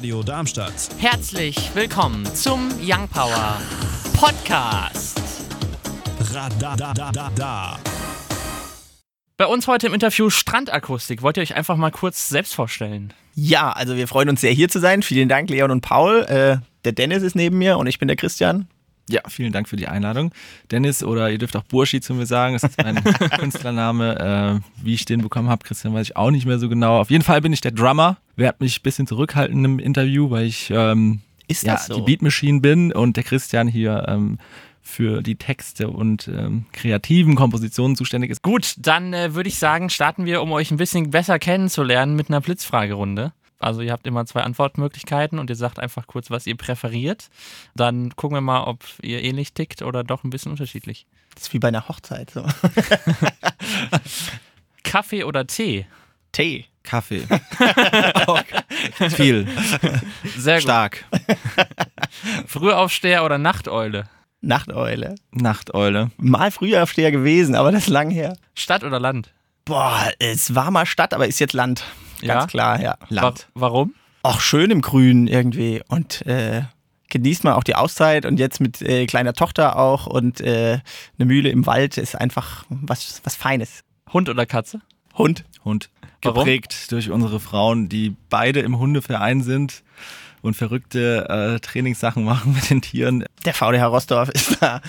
Radio Darmstadt. Herzlich willkommen zum Young Power Podcast. Radadadada. Bei uns heute im Interview Strandakustik. Wollt ihr euch einfach mal kurz selbst vorstellen? Ja, also wir freuen uns sehr hier zu sein. Vielen Dank, Leon und Paul. Äh, der Dennis ist neben mir und ich bin der Christian. Ja, vielen Dank für die Einladung. Dennis oder ihr dürft auch Burschi zu mir sagen, das ist mein Künstlername. Äh, wie ich den bekommen habe, Christian, weiß ich auch nicht mehr so genau. Auf jeden Fall bin ich der Drummer. Werd mich ein bisschen zurückhalten im Interview, weil ich ähm, Ist ja, so? die Beat Machine bin und der Christian hier ähm, für die Texte und ähm, kreativen Kompositionen zuständig ist. Gut, dann äh, würde ich sagen, starten wir, um euch ein bisschen besser kennenzulernen, mit einer Blitzfragerunde. Also ihr habt immer zwei Antwortmöglichkeiten und ihr sagt einfach kurz, was ihr präferiert. Dann gucken wir mal, ob ihr ähnlich tickt oder doch ein bisschen unterschiedlich. Das ist wie bei einer Hochzeit. So. Kaffee oder Tee? Tee. Kaffee. Viel. Sehr gut. Stark. Frühaufsteher oder Nachteule? Nachteule. Nachteule. Mal Frühaufsteher gewesen, aber das ist lang her. Stadt oder Land? Boah, es war mal Stadt, aber ist jetzt Land. Ganz Ja? klar, ja. Wa warum? Auch schön im Grünen irgendwie und äh, genießt man auch die Auszeit und jetzt mit äh, kleiner Tochter auch und äh, eine Mühle im Wald ist einfach was, was Feines. Hund oder Katze? Hund. Hund. Warum? Geprägt durch unsere Frauen, die beide im Hundeverein sind und verrückte äh, Trainingssachen machen mit den Tieren. Der VDH Rostorf ist da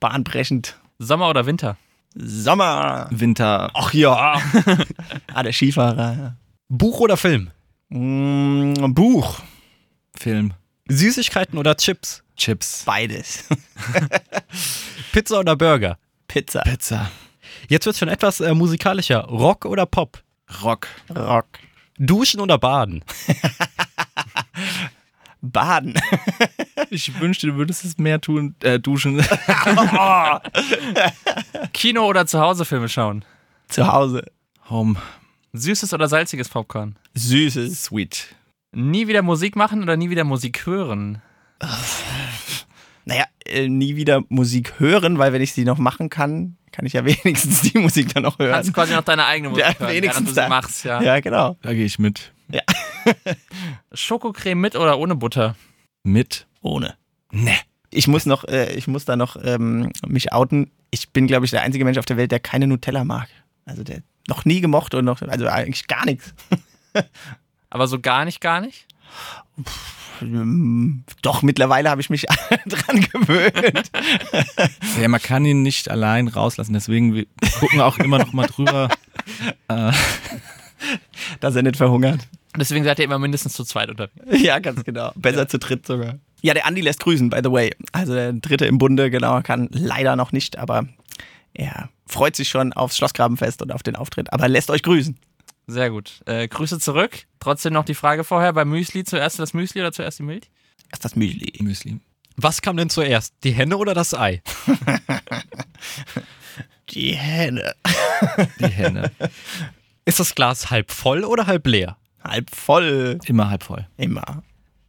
bahnbrechend. Sommer oder Winter? Sommer. Winter. Ach ja. ah, der Skifahrer. Buch oder Film? Mm, Buch. Film. Süßigkeiten oder Chips? Chips. Beides. Pizza oder Burger? Pizza. Pizza. Jetzt wird schon etwas äh, musikalischer. Rock oder Pop? Rock. Rock. Duschen oder Baden? Baden. Ich wünschte, du würdest es mehr tun, äh, duschen. Kino oder zu Hause Filme schauen? Zu Hause. Home. Süßes oder salziges Popcorn? Süßes. Sweet. Nie wieder Musik machen oder nie wieder Musik hören? Naja, äh, nie wieder Musik hören, weil wenn ich sie noch machen kann, kann ich ja wenigstens die Musik dann noch hören. Kannst quasi noch deine eigene Musik Ja, hören, während wenigstens du sie da. machst, ja. ja, genau. Da gehe ich mit. Schokocreme mit oder ohne Butter? Mit. Ohne. Ne. Ich muss noch, äh, ich muss da noch ähm, mich outen. Ich bin, glaube ich, der einzige Mensch auf der Welt, der keine Nutella mag. Also der noch nie gemocht und noch, also eigentlich gar nichts. Aber so gar nicht, gar nicht? Doch, mittlerweile habe ich mich dran gewöhnt. Ja, man kann ihn nicht allein rauslassen, deswegen wir gucken auch immer noch mal drüber. Äh, dass er nicht verhungert. Deswegen seid ihr immer mindestens zu zweit unterwegs. Ja, ganz genau. Besser zu dritt sogar. Ja, der Andi lässt grüßen, by the way. Also der dritte im Bunde, genau, kann leider noch nicht, aber er freut sich schon aufs Schlossgrabenfest und auf den Auftritt. Aber lässt euch grüßen. Sehr gut. Äh, Grüße zurück. Trotzdem noch die Frage vorher: Beim Müsli zuerst das Müsli oder zuerst die Milch? Erst das Müsli. Müsli. Was kam denn zuerst? Die Henne oder das Ei? Die Hähne. Die Henne. Ist das Glas halb voll oder halb leer? Halb voll. Immer halb voll. Immer.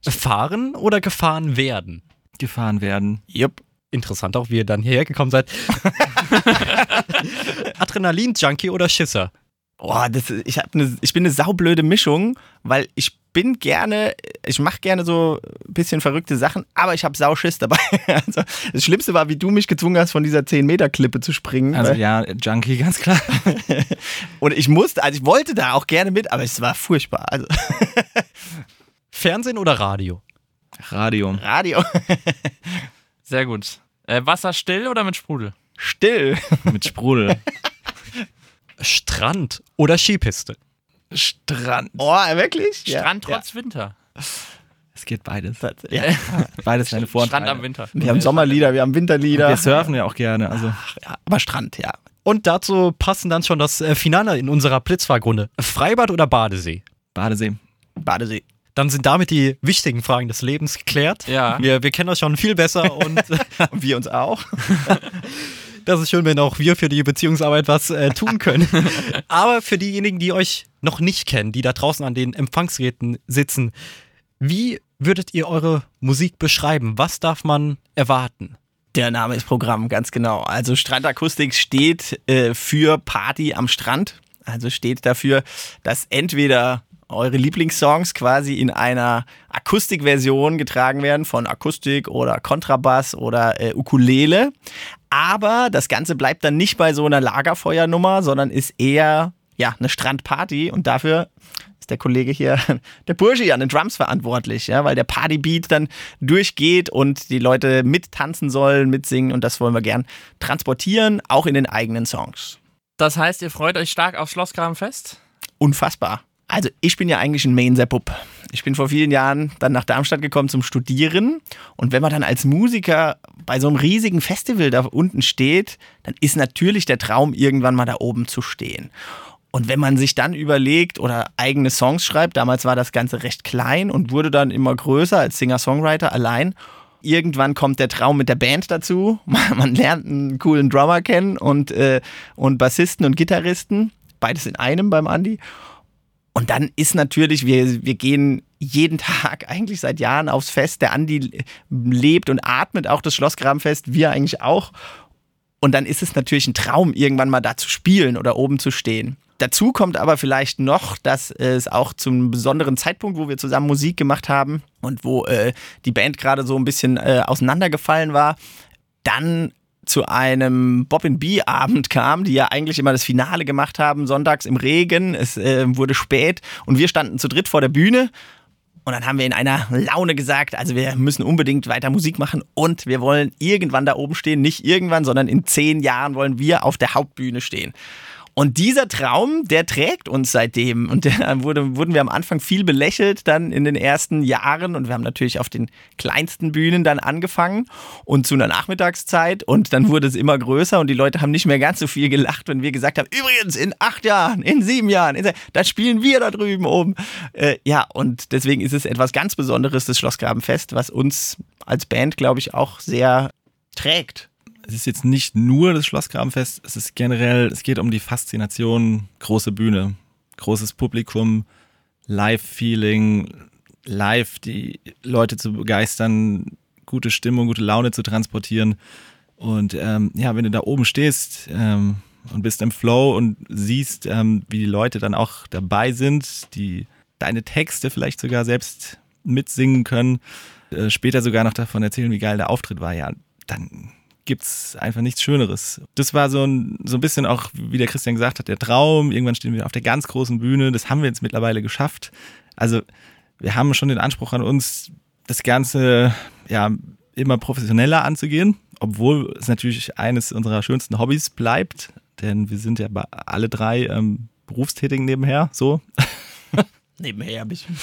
Fahren oder gefahren werden? Gefahren werden. Jupp. Interessant auch, wie ihr dann hierher gekommen seid. Adrenalin-Junkie oder Schisser? Boah, das, ist- ich, hab ne, ich bin eine saublöde Mischung, weil ich bin gerne, ich mache gerne so ein bisschen verrückte Sachen, aber ich habe Sauschiss dabei. Also, das Schlimmste war, wie du mich gezwungen hast, von dieser 10-Meter-Klippe zu springen. Also ja, Junkie, ganz klar. Und ich musste, also ich wollte da auch gerne mit, aber es war furchtbar. Also Fernsehen oder Radio? Radio. Radio Sehr gut. Äh, Wasser still oder mit Sprudel? Still. Mit Sprudel. Strand oder Skipiste? Strand. Oh, wirklich? Strand trotz Winter. Es geht beides. Ja. ja. Beides seine Vorteile. Strand am Winter. Wir haben Sommerlieder, wir haben Winterlieder. Wir surfen ja auch gerne. Also Ja, aber Strand, ja. Und dazu passen dann schon das äh, Finale in unserer Blitzfahrgrunde. Freibad oder Badesee? Badesee. Badesee. Dann sind damit die wichtigen Fragen des Lebens geklärt. Ja. Wir, wir kennen euch schon viel besser und Und wir uns auch. das ist schön, wenn auch wir für die Beziehungsarbeit was äh, tun können. Aber für diejenigen, die euch noch nicht kennen, die da draußen an den Empfangsgeräten sitzen, wie würdet ihr eure Musik beschreiben? Was darf man erwarten? Der Name ist Programm, ganz genau. Also Strandakustik steht äh, für Party am Strand. Also steht dafür, dass entweder eure Lieblingssongs quasi in einer Akustikversion getragen werden von Akustik oder Kontrabass oder äh, Ukulele. Aber das Ganze bleibt dann nicht bei so einer Lagerfeuernummer, sondern ist eher ja, eine Strandparty und dafür ist der Kollege hier, der Bursche an den Drums verantwortlich, ja, weil der Partybeat dann durchgeht und die Leute mittanzen sollen, mitsingen und das wollen wir gern transportieren, auch in den eigenen Songs. Das heißt, ihr freut euch stark auf Schlossgrabenfest? Unfassbar. Also ich bin ja eigentlich ein Mainzer-Bub. Ich bin vor vielen Jahren dann nach Darmstadt gekommen zum Studieren. Und wenn man dann als Musiker bei so einem riesigen Festival da unten steht, dann ist natürlich der Traum, irgendwann mal da oben zu stehen. Und wenn man sich dann überlegt oder eigene Songs schreibt, damals war das Ganze recht klein und wurde dann immer größer als Singer-Songwriter allein. Irgendwann kommt der Traum mit der Band dazu. Man lernt einen coolen Drummer kennen und, äh, und Bassisten und Gitarristen. Beides in einem beim Andi. Und dann ist natürlich, wir, wir gehen jeden Tag eigentlich seit Jahren aufs Fest. Der Andi lebt und atmet auch das Schlossgrabenfest, wir eigentlich auch. Und dann ist es natürlich ein Traum, irgendwann mal da zu spielen oder oben zu stehen. Dazu kommt aber vielleicht noch, dass es auch zum besonderen Zeitpunkt, wo wir zusammen Musik gemacht haben und wo äh, die Band gerade so ein bisschen äh, auseinandergefallen war, dann zu einem Bob B Abend kam, die ja eigentlich immer das Finale gemacht haben, sonntags im Regen. Es äh, wurde spät und wir standen zu dritt vor der Bühne. Und dann haben wir in einer Laune gesagt, also wir müssen unbedingt weiter Musik machen und wir wollen irgendwann da oben stehen. Nicht irgendwann, sondern in zehn Jahren wollen wir auf der Hauptbühne stehen. Und dieser Traum, der trägt uns seitdem. Und der wurde, wurden wir am Anfang viel belächelt, dann in den ersten Jahren. Und wir haben natürlich auf den kleinsten Bühnen dann angefangen und zu einer Nachmittagszeit. Und dann wurde es immer größer und die Leute haben nicht mehr ganz so viel gelacht, wenn wir gesagt haben, übrigens, in acht Jahren, in sieben Jahren, in, dann spielen wir da drüben oben. Äh, ja, und deswegen ist es etwas ganz Besonderes, das Schlossgrabenfest, was uns als Band, glaube ich, auch sehr trägt es ist jetzt nicht nur das Schlossgrabenfest, es ist generell, es geht um die Faszination, große Bühne, großes Publikum, Live-Feeling, live die Leute zu begeistern, gute Stimmung, gute Laune zu transportieren. Und ähm, ja, wenn du da oben stehst ähm, und bist im Flow und siehst, ähm, wie die Leute dann auch dabei sind, die deine Texte vielleicht sogar selbst mitsingen können, äh, später sogar noch davon erzählen, wie geil der Auftritt war, ja, dann gibt es einfach nichts Schöneres. Das war so ein, so ein bisschen auch, wie der Christian gesagt hat, der Traum. Irgendwann stehen wir auf der ganz großen Bühne. Das haben wir jetzt mittlerweile geschafft. Also wir haben schon den Anspruch an uns, das Ganze ja immer professioneller anzugehen, obwohl es natürlich eines unserer schönsten Hobbys bleibt, denn wir sind ja alle drei ähm, Berufstätigen nebenher, so. nebenher ein bisschen.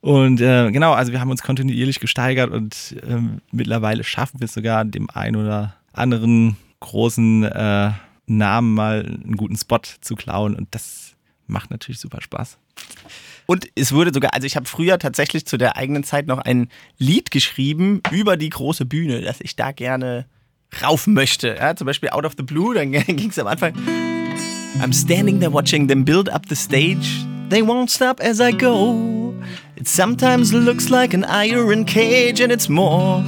Und äh, genau, also wir haben uns kontinuierlich gesteigert und äh, mittlerweile schaffen wir es sogar, dem einen oder anderen großen äh, Namen mal einen guten Spot zu klauen und das macht natürlich super Spaß. Und es wurde sogar, also ich habe früher tatsächlich zu der eigenen Zeit noch ein Lied geschrieben über die große Bühne, dass ich da gerne rauf möchte. Ja, zum Beispiel Out of the Blue, dann ging es am Anfang. I'm standing there watching them build up the stage. They won't stop as I go. It sometimes looks like an iron cage and it's more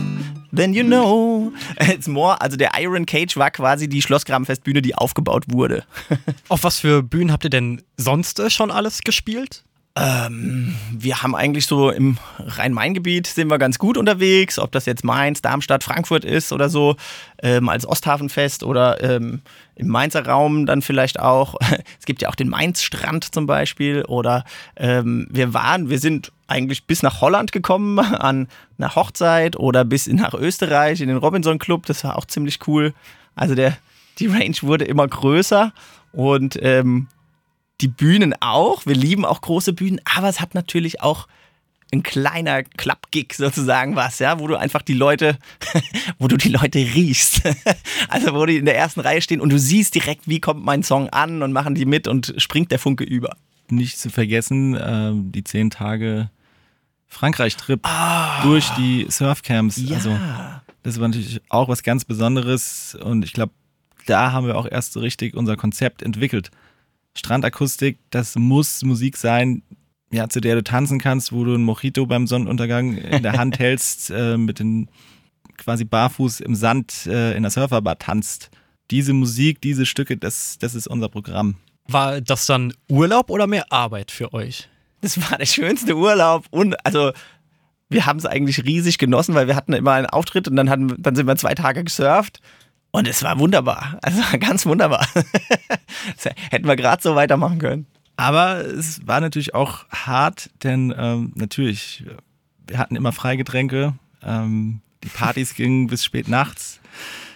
then you know. It's more, also der Iron Cage war quasi die Schlossgrabenfestbühne, die aufgebaut wurde. Auf was für Bühnen habt ihr denn sonst äh, schon alles gespielt? Ähm, wir haben eigentlich so im Rhein-Main-Gebiet sind wir ganz gut unterwegs, ob das jetzt Mainz, Darmstadt, Frankfurt ist oder so, ähm, als Osthafenfest oder ähm, im Mainzer Raum dann vielleicht auch. Es gibt ja auch den Mainz-Strand zum Beispiel oder ähm, wir waren, wir sind eigentlich bis nach Holland gekommen an einer Hochzeit oder bis nach Österreich in den Robinson Club, das war auch ziemlich cool. Also der, die Range wurde immer größer und ähm, die Bühnen auch. Wir lieben auch große Bühnen, aber es hat natürlich auch ein kleiner Klappgig sozusagen was, ja, wo du einfach die Leute, wo du die Leute riechst. also wo die in der ersten Reihe stehen und du siehst direkt, wie kommt mein Song an und machen die mit und springt der Funke über. Nicht zu vergessen, äh, die zehn Tage Frankreich-Trip ah, durch die Surfcamps. Ja. Also das war natürlich auch was ganz Besonderes und ich glaube, da haben wir auch erst so richtig unser Konzept entwickelt. Strandakustik, das muss Musik sein, ja, zu der du tanzen kannst, wo du ein Mojito beim Sonnenuntergang in der Hand hältst, äh, mit den quasi barfuß im Sand äh, in der Surferbar tanzt. Diese Musik, diese Stücke, das, das ist unser Programm. War das dann Urlaub oder mehr Arbeit für euch? das war der schönste Urlaub und also wir haben es eigentlich riesig genossen, weil wir hatten immer einen Auftritt und dann hatten, dann sind wir zwei Tage gesurft und es war wunderbar. Also ganz wunderbar. hätten wir gerade so weitermachen können. Aber es war natürlich auch hart, denn ähm, natürlich, wir hatten immer Freigetränke, ähm, die Partys gingen bis spät nachts,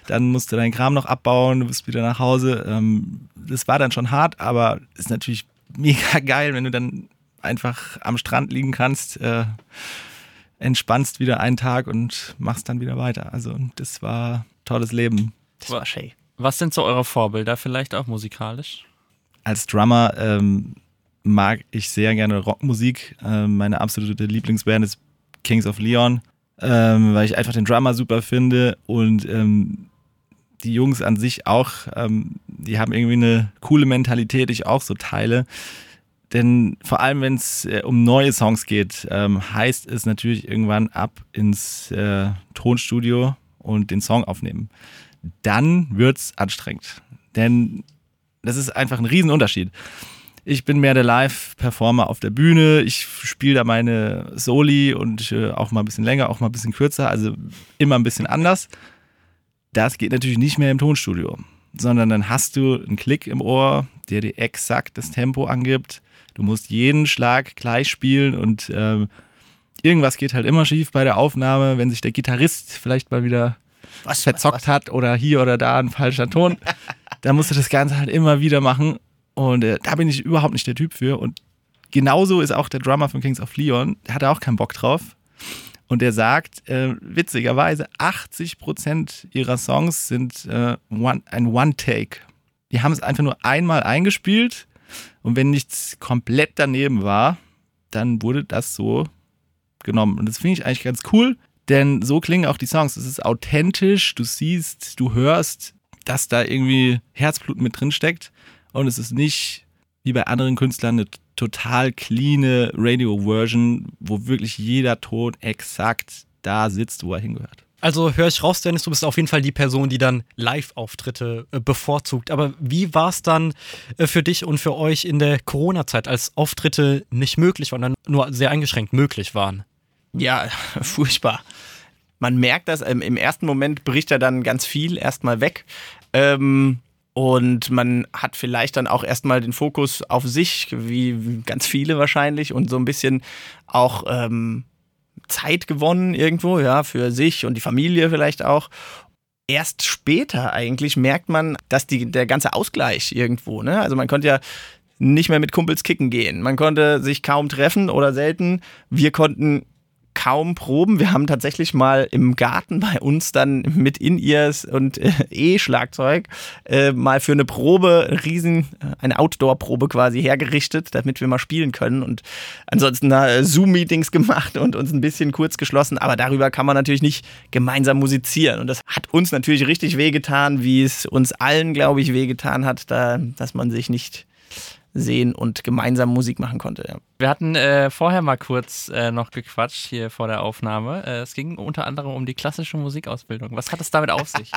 dann musst du deinen Kram noch abbauen, du bist wieder nach Hause. Ähm, das war dann schon hart, aber ist natürlich mega geil, wenn du dann einfach am Strand liegen kannst, äh, entspannst wieder einen Tag und machst dann wieder weiter. Also das war tolles Leben. Das war schön. Was sind so eure Vorbilder, vielleicht auch musikalisch? Als Drummer ähm, mag ich sehr gerne Rockmusik. Ähm, meine absolute Lieblingsband ist Kings of Leon, ähm, weil ich einfach den Drummer super finde und ähm, die Jungs an sich auch, ähm, die haben irgendwie eine coole Mentalität, die ich auch so teile. Denn vor allem, wenn es äh, um neue Songs geht, ähm, heißt es natürlich irgendwann ab ins äh, Tonstudio und den Song aufnehmen. Dann wird es anstrengend. Denn das ist einfach ein Riesenunterschied. Ich bin mehr der Live-Performer auf der Bühne. Ich spiele da meine Soli und äh, auch mal ein bisschen länger, auch mal ein bisschen kürzer, also immer ein bisschen anders. Das geht natürlich nicht mehr im Tonstudio, sondern dann hast du einen Klick im Ohr, der dir exakt das Tempo angibt. Du musst jeden Schlag gleich spielen und ähm, irgendwas geht halt immer schief bei der Aufnahme, wenn sich der Gitarrist vielleicht mal wieder was, verzockt was, hat oder hier oder da ein falscher Ton. dann musst du das Ganze halt immer wieder machen und äh, da bin ich überhaupt nicht der Typ für. Und genauso ist auch der Drummer von Kings of Leon, der hat auch keinen Bock drauf. Und der sagt, äh, witzigerweise, 80% ihrer Songs sind äh, one, ein One-Take. Die haben es einfach nur einmal eingespielt und wenn nichts komplett daneben war, dann wurde das so genommen. Und das finde ich eigentlich ganz cool, denn so klingen auch die Songs. Es ist authentisch, du siehst, du hörst, dass da irgendwie Herzblut mit drin steckt und es ist nicht wie bei anderen Künstlern eine total clean Radio-Version, wo wirklich jeder Ton exakt da sitzt, wo er hingehört. Also höre ich raus, Dennis, du bist auf jeden Fall die Person, die dann Live-Auftritte äh, bevorzugt. Aber wie war es dann äh, für dich und für euch in der Corona-Zeit, als Auftritte nicht möglich waren, dann nur sehr eingeschränkt möglich waren? Ja, furchtbar. Man merkt das, ähm, im ersten Moment bricht er dann ganz viel erstmal weg. Ähm, und man hat vielleicht dann auch erstmal den Fokus auf sich, wie ganz viele wahrscheinlich, und so ein bisschen auch ähm, Zeit gewonnen irgendwo, ja, für sich und die Familie vielleicht auch. Erst später eigentlich merkt man, dass die, der ganze Ausgleich irgendwo, ne? Also man konnte ja nicht mehr mit Kumpels kicken gehen. Man konnte sich kaum treffen oder selten. Wir konnten kaum Proben. Wir haben tatsächlich mal im Garten bei uns dann mit In-Ears und äh, E-Schlagzeug äh, mal für eine Probe, riesen, äh, eine Outdoor-Probe quasi hergerichtet, damit wir mal spielen können. Und ansonsten äh, Zoom-Meetings gemacht und uns ein bisschen kurz geschlossen. Aber darüber kann man natürlich nicht gemeinsam musizieren. Und das hat uns natürlich richtig wehgetan, wie es uns allen, glaube ich, wehgetan hat, da, dass man sich nicht sehen und gemeinsam Musik machen konnte. Ja. Wir hatten äh, vorher mal kurz äh, noch gequatscht hier vor der Aufnahme. Äh, es ging unter anderem um die klassische Musikausbildung. Was hat es damit auf sich?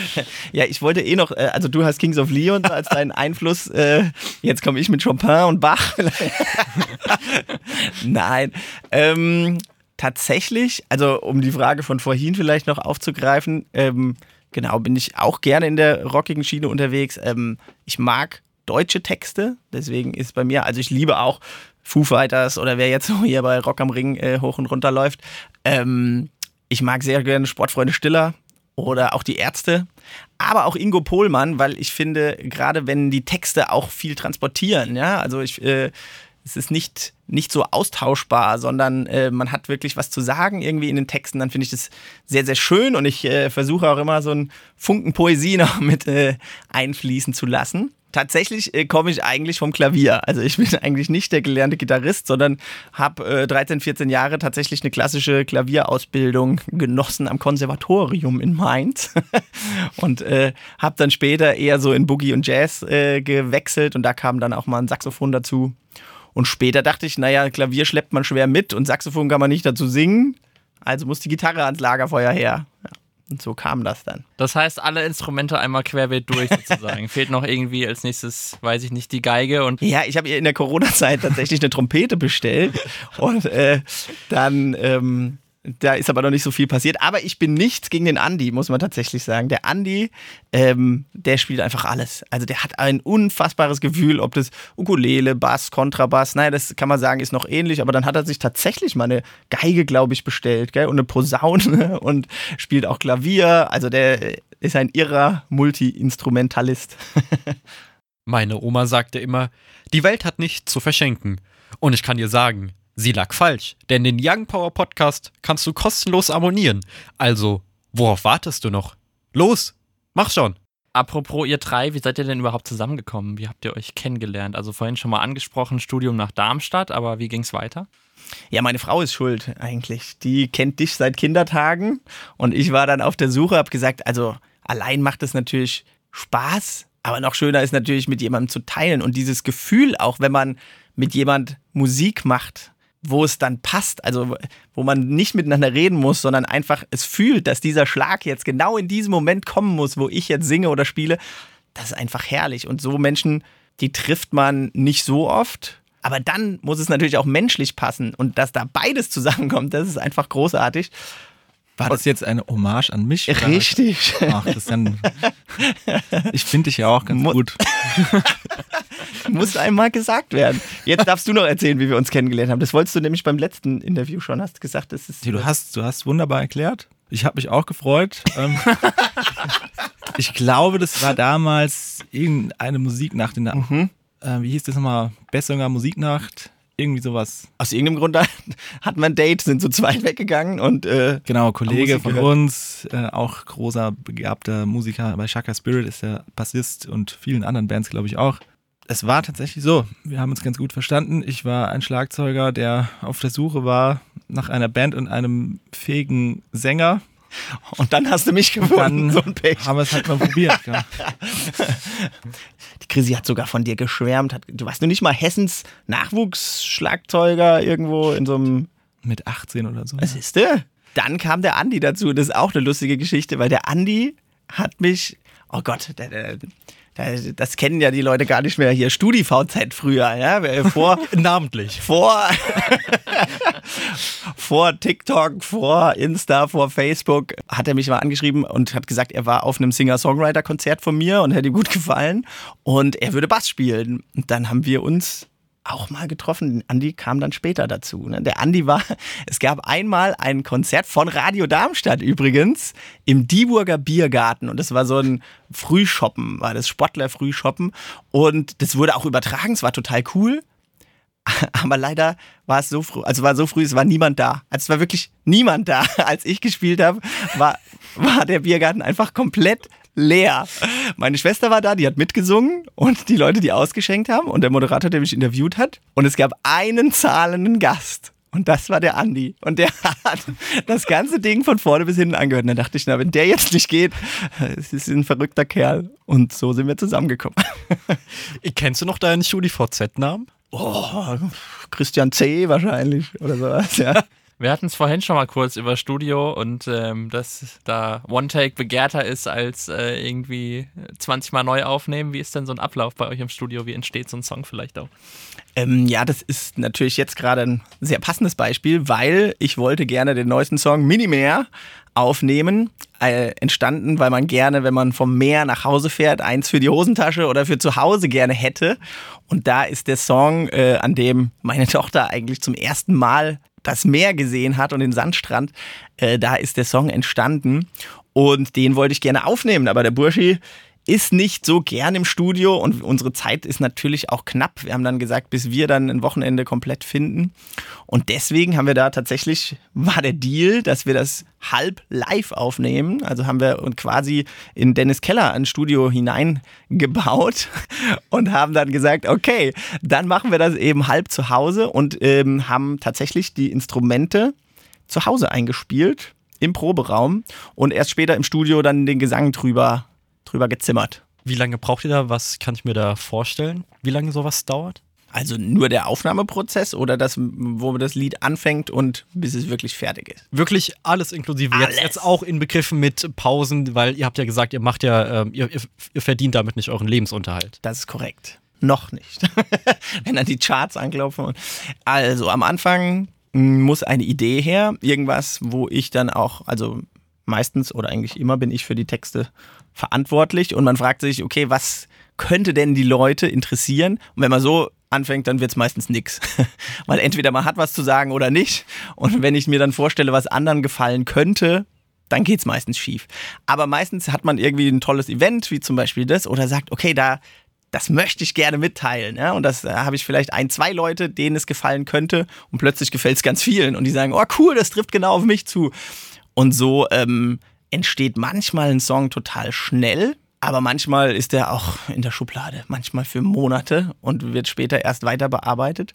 ja, ich wollte eh noch, äh, also du hast Kings of Leon als deinen Einfluss. Äh, jetzt komme ich mit Chopin und Bach. Nein. Ähm, tatsächlich, also um die Frage von vorhin vielleicht noch aufzugreifen, ähm, genau, bin ich auch gerne in der rockigen Schiene unterwegs. Ähm, ich mag deutsche Texte. Deswegen ist bei mir, also ich liebe auch Foo Fighters oder wer jetzt so hier bei Rock am Ring äh, hoch und runter läuft. Ähm, ich mag sehr gerne Sportfreunde Stiller oder auch die Ärzte, aber auch Ingo Pohlmann, weil ich finde, gerade wenn die Texte auch viel transportieren, ja, also ich, äh, es ist nicht, nicht so austauschbar, sondern äh, man hat wirklich was zu sagen irgendwie in den Texten, dann finde ich das sehr, sehr schön und ich äh, versuche auch immer so einen Funken Poesie noch mit äh, einfließen zu lassen. Tatsächlich äh, komme ich eigentlich vom Klavier. Also ich bin eigentlich nicht der gelernte Gitarrist, sondern habe äh, 13, 14 Jahre tatsächlich eine klassische Klavierausbildung genossen am Konservatorium in Mainz und äh, habe dann später eher so in Boogie und Jazz äh, gewechselt und da kam dann auch mal ein Saxophon dazu. Und später dachte ich, naja, Klavier schleppt man schwer mit und Saxophon kann man nicht dazu singen, also muss die Gitarre ans Lagerfeuer her. Ja. Und so kam das dann. Das heißt, alle Instrumente einmal querbeet durch sozusagen. Fehlt noch irgendwie als nächstes, weiß ich nicht, die Geige und Ja, ich habe in der Corona-Zeit tatsächlich eine Trompete bestellt und äh, dann ähm, da ist aber noch nicht so viel passiert. Aber ich bin nichts gegen den Andi, muss man tatsächlich sagen. Der Andi, ähm, der spielt einfach alles. Also der hat ein unfassbares Gefühl, ob das Ukulele, Bass, Kontrabass, naja, das kann man sagen, ist noch ähnlich. Aber dann hat er sich tatsächlich mal eine Geige, glaube ich, bestellt gell? und eine Posaune und spielt auch Klavier. Also der ist ein irrer Multi-Instrumentalist. Meine Oma sagte immer, die Welt hat nichts zu verschenken. Und ich kann dir sagen, sie lag falsch, denn den Young Power Podcast kannst du kostenlos abonnieren. Also, worauf wartest du noch? Los, mach schon. Apropos ihr drei, wie seid ihr denn überhaupt zusammengekommen? Wie habt ihr euch kennengelernt? Also vorhin schon mal angesprochen, Studium nach Darmstadt, aber wie ging's weiter? Ja, meine Frau ist schuld eigentlich. Die kennt dich seit Kindertagen und ich war dann auf der Suche, habe gesagt, also allein macht es natürlich Spaß, aber noch schöner ist natürlich mit jemandem zu teilen und dieses Gefühl auch, wenn man mit jemand Musik macht, wo es dann passt, also wo man nicht miteinander reden muss, sondern einfach es fühlt, dass dieser Schlag jetzt genau in diesem Moment kommen muss, wo ich jetzt singe oder spiele, das ist einfach herrlich. Und so Menschen, die trifft man nicht so oft. Aber dann muss es natürlich auch menschlich passen. Und dass da beides zusammenkommt, das ist einfach großartig. War das jetzt eine Hommage an mich? Richtig. Ach, Christian. Ich finde dich ja auch ganz Mu- gut. Muss einmal gesagt werden. Jetzt darfst du noch erzählen, wie wir uns kennengelernt haben. Das wolltest du nämlich beim letzten Interview schon. Hast gesagt, das ist. Du hast, du hast wunderbar erklärt. Ich habe mich auch gefreut. Ähm, ich glaube, das war damals irgendeine Musiknacht in der, Mhm. äh, wie hieß das nochmal? Besserer Musiknacht. Irgendwie sowas. Aus irgendeinem Grund hatten wir ein Date, sind zu zweit weggegangen und äh, Genau, Kollege von uns, äh, auch großer, begabter Musiker bei Shaka Spirit ist der Bassist und vielen anderen Bands, glaube ich, auch. Es war tatsächlich so. Wir haben uns ganz gut verstanden. Ich war ein Schlagzeuger, der auf der Suche war nach einer Band und einem fähigen Sänger. und dann hast du mich gefunden. So ein Pech. haben wir es halt mal probiert. Ja. Die Chrissy hat sogar von dir geschwärmt. Hat, du warst nur nicht mal Hessens Nachwuchsschlagzeuger irgendwo in so einem. Mit 18 oder so. Was ist der? Dann kam der Andi dazu. Das ist auch eine lustige Geschichte, weil der Andi hat mich. Oh Gott, der, der, der, das kennen ja die Leute gar nicht mehr hier. StudiVZ früher, ja, vor, Namentlich. vor, vor TikTok, vor Insta, vor Facebook hat er mich mal angeschrieben und hat gesagt, er war auf einem Singer-Songwriter-Konzert von mir und hätte ihm gut gefallen und er würde Bass spielen. Und dann haben wir uns auch mal getroffen. Andi kam dann später dazu. Ne? Der Andi war, es gab einmal ein Konzert von Radio Darmstadt übrigens im Dieburger Biergarten und das war so ein Frühshoppen, war das Sportler-Frühshoppen und das wurde auch übertragen, es war total cool. Aber leider war es so früh, also war so früh, es war niemand da. Also es war wirklich niemand da. Als ich gespielt habe, war, war der Biergarten einfach komplett leer. Meine Schwester war da, die hat mitgesungen und die Leute, die ausgeschenkt haben und der Moderator, der mich interviewt hat. Und es gab einen zahlenden Gast. Und das war der Andi. Und der hat das ganze Ding von vorne bis hinten angehört. Und dann dachte ich, na, wenn der jetzt nicht geht, es ist ein verrückter Kerl. Und so sind wir zusammengekommen. Kennst du noch deinen StudiVZ-Namen? Oh, Christian C. wahrscheinlich oder sowas, ja. Wir hatten es vorhin schon mal kurz über Studio und ähm, dass da One Take begehrter ist als äh, irgendwie 20 Mal neu aufnehmen. Wie ist denn so ein Ablauf bei euch im Studio? Wie entsteht so ein Song vielleicht auch? Ähm, ja, das ist natürlich jetzt gerade ein sehr passendes Beispiel, weil ich wollte gerne den neuesten Song Minimär aufnehmen. Äh, entstanden, weil man gerne, wenn man vom Meer nach Hause fährt, eins für die Hosentasche oder für zu Hause gerne hätte. Und da ist der Song, äh, an dem meine Tochter eigentlich zum ersten Mal das Meer gesehen hat und den Sandstrand, äh, da ist der Song entstanden. Und den wollte ich gerne aufnehmen, aber der Burschi ist nicht so gern im Studio und unsere Zeit ist natürlich auch knapp. Wir haben dann gesagt, bis wir dann ein Wochenende komplett finden. Und deswegen haben wir da tatsächlich, war der Deal, dass wir das halb live aufnehmen. Also haben wir quasi in Dennis Keller ein Studio hineingebaut und haben dann gesagt, okay, dann machen wir das eben halb zu Hause und ähm, haben tatsächlich die Instrumente zu Hause eingespielt im Proberaum und erst später im Studio dann den Gesang drüber drüber gezimmert. Wie lange braucht ihr da? Was kann ich mir da vorstellen? Wie lange sowas dauert? Also nur der Aufnahmeprozess oder das, wo das Lied anfängt und bis es wirklich fertig ist? Wirklich alles inklusive. Alles. Jetzt, jetzt auch inbegriffen mit Pausen, weil ihr habt ja gesagt, ihr macht ja, ähm, ihr, ihr, verdient damit nicht euren Lebensunterhalt. Das ist korrekt. Noch nicht. Wenn dann die Charts anklopfen. Also am Anfang muss eine Idee her, irgendwas, wo ich dann auch, also meistens oder eigentlich immer bin ich für die Texte verantwortlich und man fragt sich, okay, was könnte denn die Leute interessieren? Und wenn man so anfängt, dann wird es meistens nix. Weil entweder man hat was zu sagen oder nicht. Und wenn ich mir dann vorstelle, was anderen gefallen könnte, dann geht's meistens schief. Aber meistens hat man irgendwie ein tolles Event, wie zum Beispiel das, oder sagt, okay, da, das möchte ich gerne mitteilen. Ja? Und das da habe ich vielleicht ein, zwei Leute, denen es gefallen könnte. Und plötzlich gefällt es ganz vielen. Und die sagen, oh cool, das trifft genau auf mich zu. Und so ähm, entsteht manchmal ein Song total schnell. Aber manchmal ist er auch in der Schublade, manchmal für Monate und wird später erst weiter bearbeitet.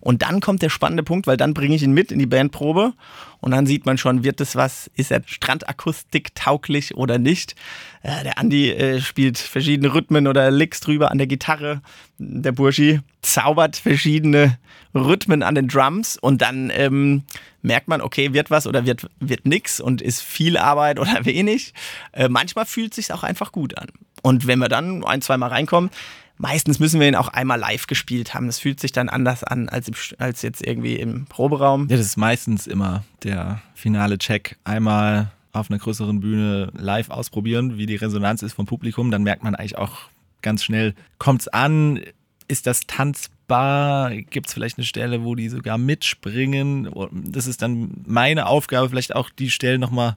Und dann kommt der spannende Punkt, weil dann bringe ich ihn mit in die Bandprobe und dann sieht man schon, wird es was, ist er Strandakustik tauglich oder nicht. Äh, der Andi äh, spielt verschiedene Rhythmen oder Licks drüber an der Gitarre. Der Burschi zaubert verschiedene Rhythmen an den Drums und dann ähm, merkt man, okay, wird was oder wird, wird nix und ist viel Arbeit oder wenig. Äh, manchmal fühlt es sich auch einfach gut an. Und wenn wir dann ein, zweimal reinkommen, meistens müssen wir ihn auch einmal live gespielt haben. Das fühlt sich dann anders an als, im, als jetzt irgendwie im Proberaum. Ja, das ist meistens immer der finale Check. Einmal auf einer größeren Bühne live ausprobieren, wie die Resonanz ist vom Publikum. Dann merkt man eigentlich auch ganz schnell, kommt es an, ist das tanzbar, gibt es vielleicht eine Stelle, wo die sogar mitspringen. Das ist dann meine Aufgabe, vielleicht auch die Stellen nochmal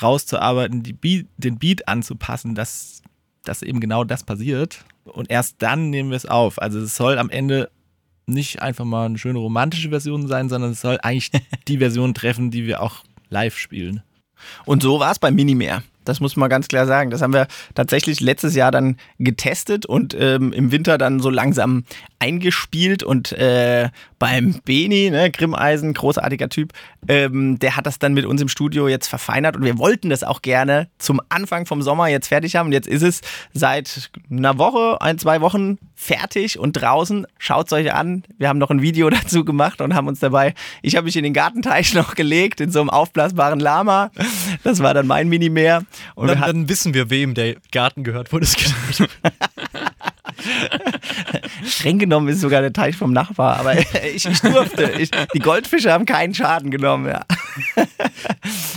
rauszuarbeiten, Beat, den Beat anzupassen, dass, dass eben genau das passiert. Und erst dann nehmen wir es auf. Also es soll am Ende nicht einfach mal eine schöne romantische Version sein, sondern es soll eigentlich die Version treffen, die wir auch live spielen. Und so war es bei Minimär. Das muss man ganz klar sagen. Das haben wir tatsächlich letztes Jahr dann getestet und ähm, im Winter dann so langsam eingespielt. Und äh, beim Beni, ne, Grimmeisen, großartiger Typ, ähm, der hat das dann mit uns im Studio jetzt verfeinert. Und wir wollten das auch gerne zum Anfang vom Sommer jetzt fertig haben. Und jetzt ist es seit einer Woche, ein, zwei Wochen fertig und draußen. Schaut es euch an. Wir haben noch ein Video dazu gemacht und haben uns dabei, ich habe mich in den Gartenteich noch gelegt, in so einem aufblasbaren Lama. Das war dann mein Minimeer. Und dann, hatten- dann wissen wir, wem der Garten gehört, wo das gedacht. Streng genommen ist sogar der Teich vom Nachbar, aber ich, ich durfte. Ich, die Goldfische haben keinen Schaden genommen, ja.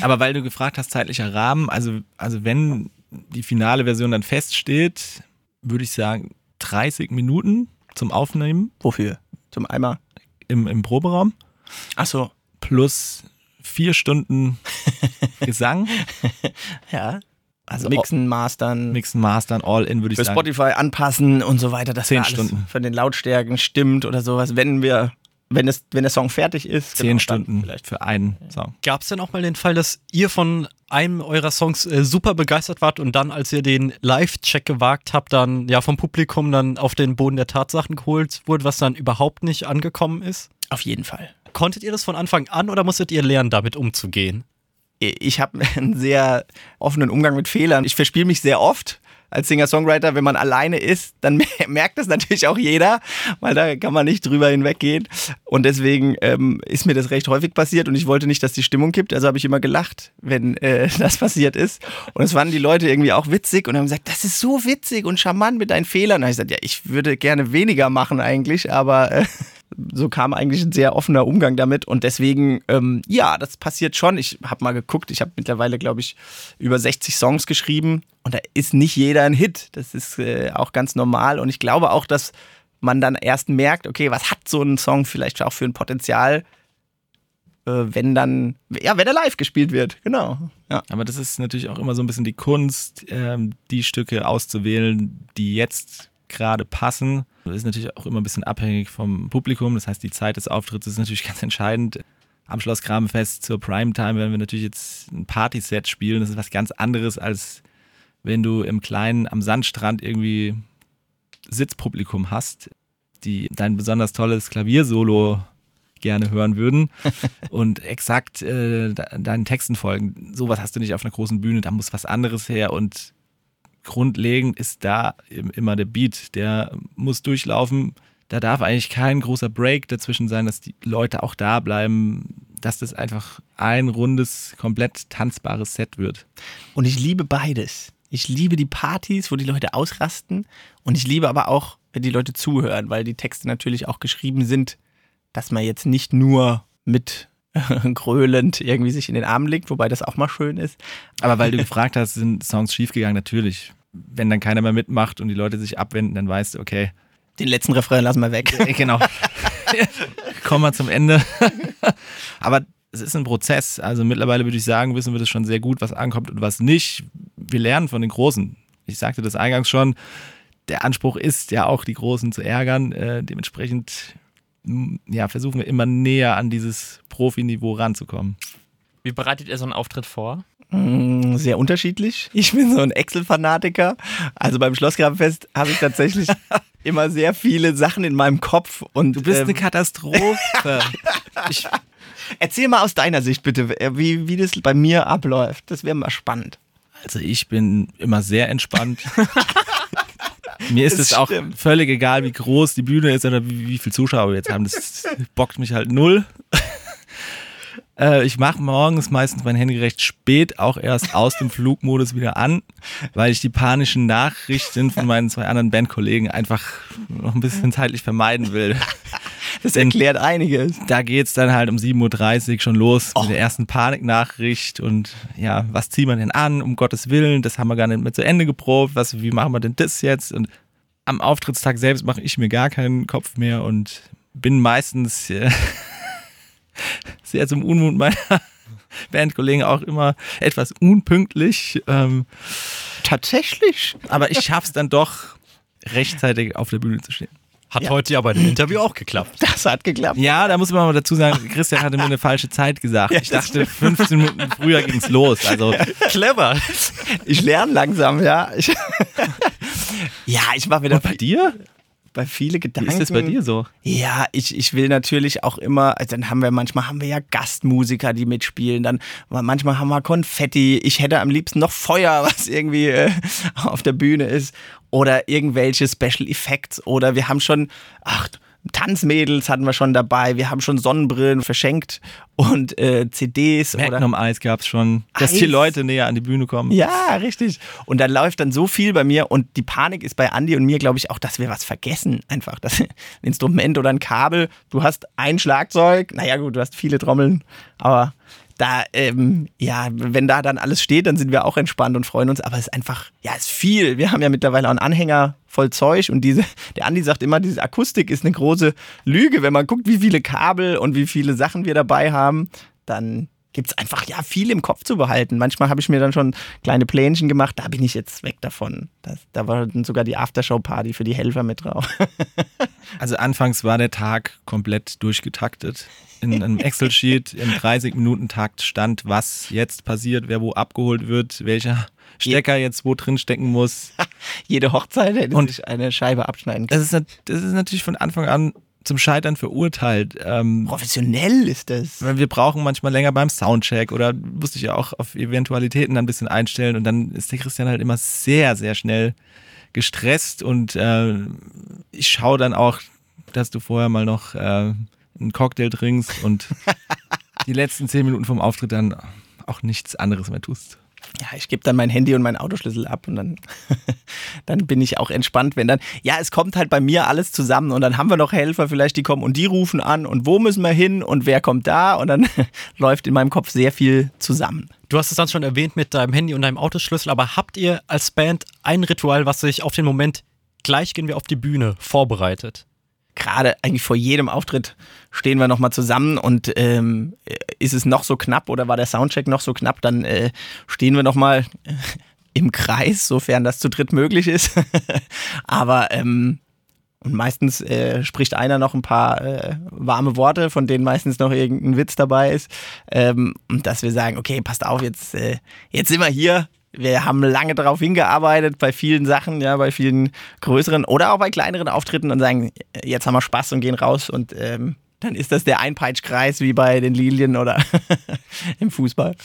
Aber weil du gefragt hast, zeitlicher Rahmen, also, also wenn die finale Version dann feststeht, würde ich sagen 30 Minuten zum Aufnehmen Wofür? Zum Eimer. im, im Proberaum Ach so. plus vier Stunden Gesang, Ja. Also mixen, mastern, Mixen, Mastern, All-In würde ich für sagen. Spotify anpassen und so weiter, dass Zehn alles Stunden. von den Lautstärken stimmt oder sowas. Wenn wir, wenn es, wenn der Song fertig ist, Zehn genau, Stunden vielleicht. für einen Song. Gab es denn auch mal den Fall, dass ihr von einem eurer Songs äh, super begeistert wart und dann, als ihr den Live-Check gewagt habt, dann ja vom Publikum dann auf den Boden der Tatsachen geholt wurde, was dann überhaupt nicht angekommen ist? Auf jeden Fall. Konntet ihr das von Anfang an oder musstet ihr lernen, damit umzugehen? Ich habe einen sehr offenen Umgang mit Fehlern. Ich verspiele mich sehr oft als Singer-Songwriter. Wenn man alleine ist, dann merkt das natürlich auch jeder, weil da kann man nicht drüber hinweggehen. Und deswegen ähm, ist mir das recht häufig passiert und ich wollte nicht, dass die Stimmung kippt. Also habe ich immer gelacht, wenn äh, das passiert ist. Und es fanden die Leute irgendwie auch witzig und haben gesagt, das ist so witzig und charmant mit deinen Fehlern. Da habe ich gesagt, ja, ich würde gerne weniger machen eigentlich, aber äh, so kam eigentlich ein sehr offener Umgang damit und deswegen, ähm, ja, das passiert schon. Ich habe mal geguckt, ich habe mittlerweile, glaube ich, über 60 Songs geschrieben und da ist nicht jeder ein Hit. Das ist äh, auch ganz normal und ich glaube auch, dass man dann erst merkt, okay, was hat so ein Song vielleicht auch für ein Potenzial, äh, wenn dann, ja, wenn er live gespielt wird, genau. Ja. Aber das ist natürlich auch immer so ein bisschen die Kunst, ähm, die Stücke auszuwählen, die jetzt gerade passen. Das ist natürlich auch immer ein bisschen abhängig vom Publikum. Das heißt, die Zeit des Auftritts ist natürlich ganz entscheidend. Am Schloss Grabenfest zur Primetime werden wir natürlich jetzt ein Partyset spielen. Das ist was ganz anderes, als wenn du im Kleinen am Sandstrand irgendwie Sitzpublikum hast, die dein besonders tolles Klaviersolo gerne hören würden und exakt äh, de- deinen Texten folgen. Sowas hast du nicht auf einer großen Bühne, da muss was anderes her und grundlegend ist da im- immer der Beat, der muss durchlaufen, da darf eigentlich kein großer Break dazwischen sein, dass die Leute auch da bleiben, dass das einfach ein rundes, komplett tanzbares Set wird. Und ich liebe beides. Ich liebe die Partys, wo die Leute ausrasten. Und ich liebe aber auch, wenn die Leute zuhören, weil die Texte natürlich auch geschrieben sind, dass man jetzt nicht nur mit gröhlend irgendwie sich in den Arm legt, wobei das auch mal schön ist. Aber weil du gefragt hast, sind Songs schiefgegangen, natürlich. Wenn dann keiner mehr mitmacht und die Leute sich abwenden, dann weißt du, okay. Den letzten Refrain lassen wir weg. genau. Kommen wir zum Ende. Aber es ist ein Prozess. Also mittlerweile würde ich sagen, wissen wir das schon sehr gut, was ankommt und was nicht. Wir lernen von den Großen. Ich sagte das eingangs schon. Der Anspruch ist ja auch, die Großen zu ärgern. Äh, dementsprechend ja, versuchen wir immer näher an dieses Profiniveau ranzukommen. Wie bereitet ihr so einen Auftritt vor? Mm, sehr unterschiedlich. Ich bin so ein Excel-Fanatiker. Also beim Schlossgrabenfest habe ich tatsächlich immer sehr viele Sachen in meinem Kopf. Und, du bist ähm, eine Katastrophe. ich, erzähl mal aus deiner Sicht bitte, wie, wie das bei mir abläuft. Das wäre mal spannend. Also ich bin immer sehr entspannt. Mir ist es auch völlig egal, wie groß die Bühne ist oder wie, wie viele Zuschauer wir jetzt haben. Das bockt mich halt null. Äh, ich mache morgens meistens mein Handy recht spät auch erst aus dem Flugmodus wieder an, weil ich die panischen Nachrichten von meinen zwei anderen Bandkollegen einfach noch ein bisschen zeitlich vermeiden will. Das erklärt einiges. Da geht es dann halt um 7.30 Uhr schon los oh. mit der ersten Paniknachricht und ja, was ziehen wir denn an, um Gottes Willen, das haben wir gar nicht mehr zu Ende geprobt, was, wie machen wir denn das jetzt? Und am Auftrittstag selbst mache ich mir gar keinen Kopf mehr und bin meistens äh, sehr zum Unmut meiner Bandkollegen auch immer etwas unpünktlich. Ähm, Tatsächlich. Aber ich schaffe es dann doch, rechtzeitig auf der Bühne zu stehen. Hat ja. heute ja bei dem Interview auch geklappt. Das hat geklappt. Ja, da muss man mal dazu sagen, Christian hatte mir eine falsche Zeit gesagt. Ich dachte, 15 Minuten früher ging es los. Also clever. Ich lerne langsam, ja. Ich ja, ich mache wieder. Und bei dir? Bei viele Gedanken. Wie ist das bei dir so? Ja, ich, ich will natürlich auch immer, also dann haben wir manchmal haben wir ja Gastmusiker, die mitspielen, dann manchmal haben wir Konfetti. Ich hätte am liebsten noch Feuer, was irgendwie äh, auf der Bühne ist oder irgendwelche Special Effects oder wir haben schon, ach, Tanzmädels hatten wir schon dabei, wir haben schon Sonnenbrillen verschenkt und äh, CDs. Magnum Eis gab es schon, dass Eis. die Leute näher an die Bühne kommen. Ja, richtig. Und da läuft dann so viel bei mir und die Panik ist bei Andy und mir, glaube ich, auch, dass wir was vergessen. Einfach das ein Instrument oder ein Kabel. Du hast ein Schlagzeug, naja gut, du hast viele Trommeln, aber da, ähm, ja, wenn da dann alles steht, dann sind wir auch entspannt und freuen uns. Aber es ist einfach, ja, es ist viel. Wir haben ja mittlerweile auch einen Anhänger voll Zeug und diese, der Andi sagt immer, diese Akustik ist eine große Lüge. Wenn man guckt, wie viele Kabel und wie viele Sachen wir dabei haben, dann gibt es einfach ja viel im Kopf zu behalten. Manchmal habe ich mir dann schon kleine Plänchen gemacht, da bin ich jetzt weg davon. Das, da war dann sogar die Aftershow-Party für die Helfer mit drauf. also anfangs war der Tag komplett durchgetaktet. In einem Excel-Sheet im 30-Minuten-Takt stand, was jetzt passiert, wer wo abgeholt wird, welcher Stecker jetzt wo drin stecken muss. Jede Hochzeit hätte und sich eine Scheibe abschneiden können. Das ist, das ist natürlich von Anfang an zum Scheitern verurteilt. Ähm, Professionell ist das. Wir brauchen manchmal länger beim Soundcheck oder musste ich ja auch auf Eventualitäten dann ein bisschen einstellen und dann ist der Christian halt immer sehr, sehr schnell gestresst und äh, ich schaue dann auch, dass du vorher mal noch äh, einen Cocktail trinkst und die letzten zehn Minuten vom Auftritt dann auch nichts anderes mehr tust ja, ich gebe dann mein Handy und meinen Autoschlüssel ab und dann, dann bin ich auch entspannt, wenn dann, ja, es kommt halt bei mir alles zusammen und dann haben wir noch Helfer vielleicht, die kommen und die rufen an und wo müssen wir hin und wer kommt da und dann läuft in meinem Kopf sehr viel zusammen. Du hast es dann schon erwähnt mit deinem Handy und deinem Autoschlüssel, aber habt ihr als Band ein Ritual, was sich auf den Moment, gleich gehen wir auf die Bühne, vorbereitet? Gerade eigentlich vor jedem Auftritt stehen wir nochmal zusammen und ähm, ist es noch so knapp oder war der Soundcheck noch so knapp, dann äh, stehen wir nochmal im Kreis, sofern das zu dritt möglich ist. Aber ähm, und meistens äh, spricht einer noch ein paar äh, warme Worte, von denen meistens noch irgendein Witz dabei ist. Ähm, und dass wir sagen, okay, passt auf, jetzt, äh, jetzt sind wir hier, wir haben lange darauf hingearbeitet, bei vielen Sachen, ja, bei vielen größeren oder auch bei kleineren Auftritten und sagen, jetzt haben wir Spaß und gehen raus und ähm, dann ist das der Einpeitschkreis wie bei den Lilien oder im Fußball.